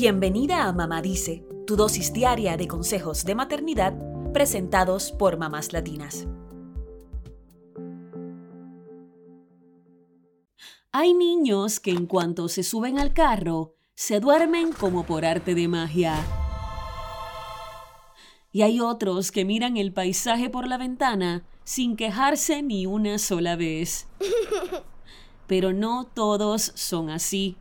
Bienvenida a Mamá Dice, tu dosis diaria de consejos de maternidad presentados por mamás latinas. Hay niños que en cuanto se suben al carro, se duermen como por arte de magia. Y hay otros que miran el paisaje por la ventana sin quejarse ni una sola vez. Pero no todos son así.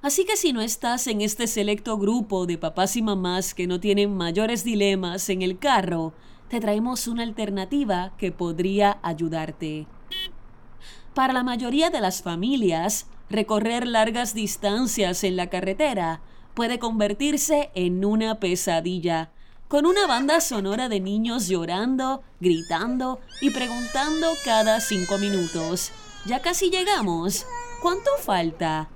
Así que si no estás en este selecto grupo de papás y mamás que no tienen mayores dilemas en el carro, te traemos una alternativa que podría ayudarte. Para la mayoría de las familias, recorrer largas distancias en la carretera puede convertirse en una pesadilla, con una banda sonora de niños llorando, gritando y preguntando cada cinco minutos. Ya casi llegamos. ¿Cuánto falta?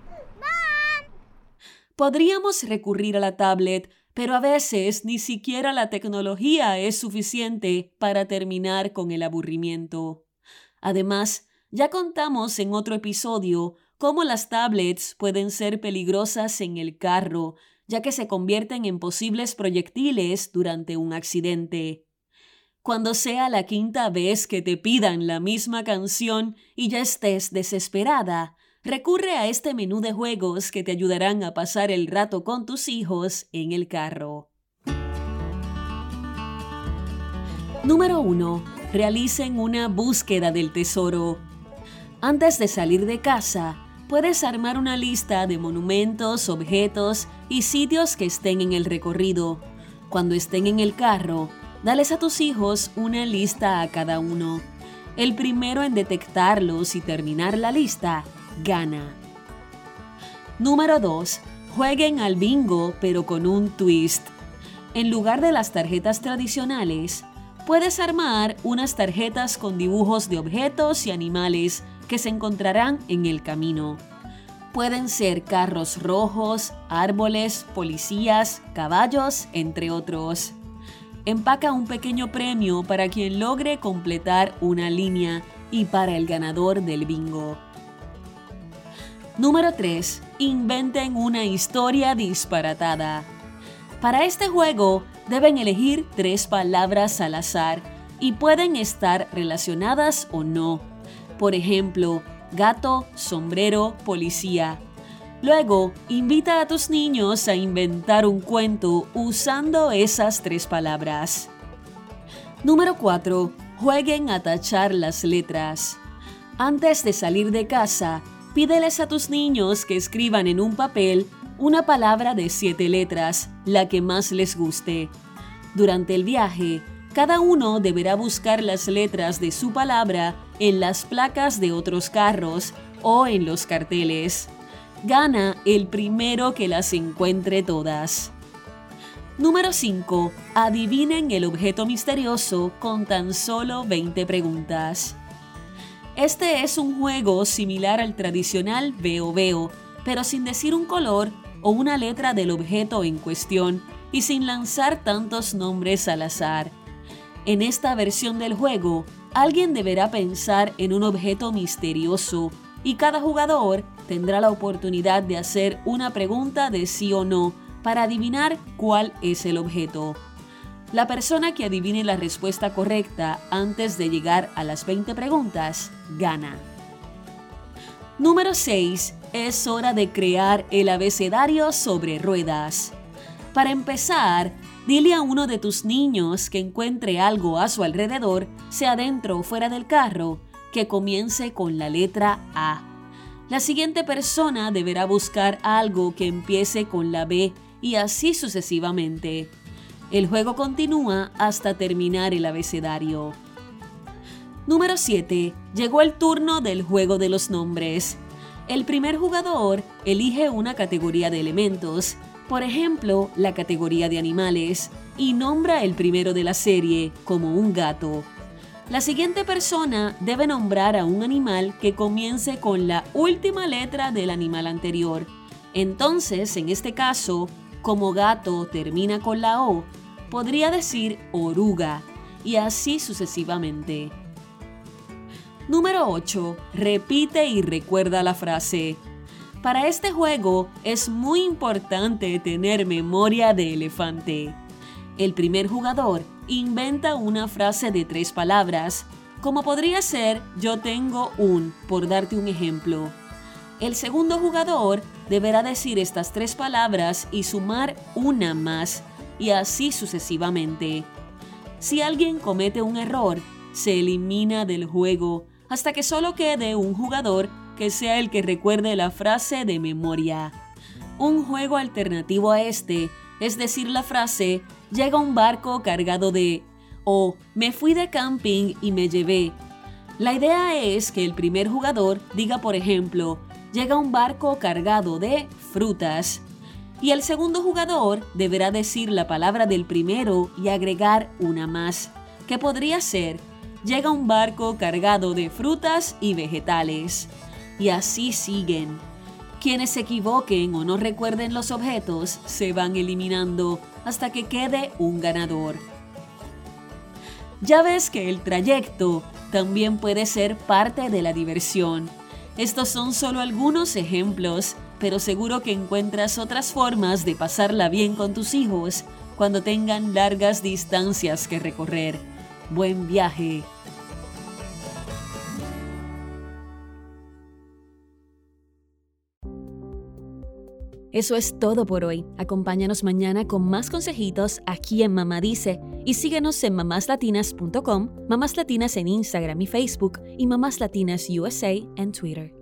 Podríamos recurrir a la tablet, pero a veces ni siquiera la tecnología es suficiente para terminar con el aburrimiento. Además, ya contamos en otro episodio cómo las tablets pueden ser peligrosas en el carro, ya que se convierten en posibles proyectiles durante un accidente. Cuando sea la quinta vez que te pidan la misma canción y ya estés desesperada, recurre a este menú de juegos que te ayudarán a pasar el rato con tus hijos en el carro. Número 1. Realicen una búsqueda del tesoro. Antes de salir de casa, puedes armar una lista de monumentos, objetos y sitios que estén en el recorrido. Cuando estén en el carro, dales a tus hijos una lista a cada uno. El primero en detectarlos y terminar la lista gana. Número 2. Jueguen al bingo pero con un twist. En lugar de las tarjetas tradicionales, puedes armar unas tarjetas con dibujos de objetos y animales que se encontrarán en el camino. Pueden ser carros rojos, árboles, policías, caballos, entre otros. Empaca un pequeño premio para quien logre completar una línea y para el ganador del bingo. Número 3. Inventen una historia disparatada. Para este juego deben elegir tres palabras al azar y pueden estar relacionadas o no por ejemplo, gato, sombrero, policía. Luego, invita a tus niños a inventar un cuento usando esas tres palabras. Número 4. Jueguen a tachar las letras. Antes de salir de casa, pídeles a tus niños que escriban en un papel una palabra de siete letras, la que más les guste. Durante el viaje, cada uno deberá buscar las letras de su palabra en las placas de otros carros o en los carteles. Gana el primero que las encuentre todas. Número 5. Adivinen el objeto misterioso con tan solo 20 preguntas. Este es un juego similar al tradicional Veo Veo, pero sin decir un color o una letra del objeto en cuestión y sin lanzar tantos nombres al azar. En esta versión del juego, alguien deberá pensar en un objeto misterioso y cada jugador tendrá la oportunidad de hacer una pregunta de sí o no para adivinar cuál es el objeto. La persona que adivine la respuesta correcta antes de llegar a las 20 preguntas gana. Número 6. Es hora de crear el abecedario sobre ruedas. Para empezar, Dile a uno de tus niños que encuentre algo a su alrededor, sea dentro o fuera del carro, que comience con la letra A. La siguiente persona deberá buscar algo que empiece con la B y así sucesivamente. El juego continúa hasta terminar el abecedario. Número 7. Llegó el turno del juego de los nombres. El primer jugador elige una categoría de elementos por ejemplo, la categoría de animales, y nombra el primero de la serie como un gato. La siguiente persona debe nombrar a un animal que comience con la última letra del animal anterior. Entonces, en este caso, como gato termina con la O, podría decir oruga, y así sucesivamente. Número 8. Repite y recuerda la frase. Para este juego es muy importante tener memoria de elefante. El primer jugador inventa una frase de tres palabras, como podría ser yo tengo un, por darte un ejemplo. El segundo jugador deberá decir estas tres palabras y sumar una más, y así sucesivamente. Si alguien comete un error, se elimina del juego hasta que solo quede un jugador que sea el que recuerde la frase de memoria. Un juego alternativo a este es decir la frase llega un barco cargado de o me fui de camping y me llevé. La idea es que el primer jugador diga por ejemplo llega un barco cargado de frutas y el segundo jugador deberá decir la palabra del primero y agregar una más, que podría ser llega un barco cargado de frutas y vegetales y así siguen. Quienes se equivoquen o no recuerden los objetos se van eliminando hasta que quede un ganador. Ya ves que el trayecto también puede ser parte de la diversión. Estos son solo algunos ejemplos, pero seguro que encuentras otras formas de pasarla bien con tus hijos cuando tengan largas distancias que recorrer. Buen viaje. Eso es todo por hoy. Acompáñanos mañana con más consejitos aquí en Mamá Dice y síguenos en mamáslatinas.com, Mamás Latinas en Instagram y Facebook y Mamás Latinas USA en Twitter.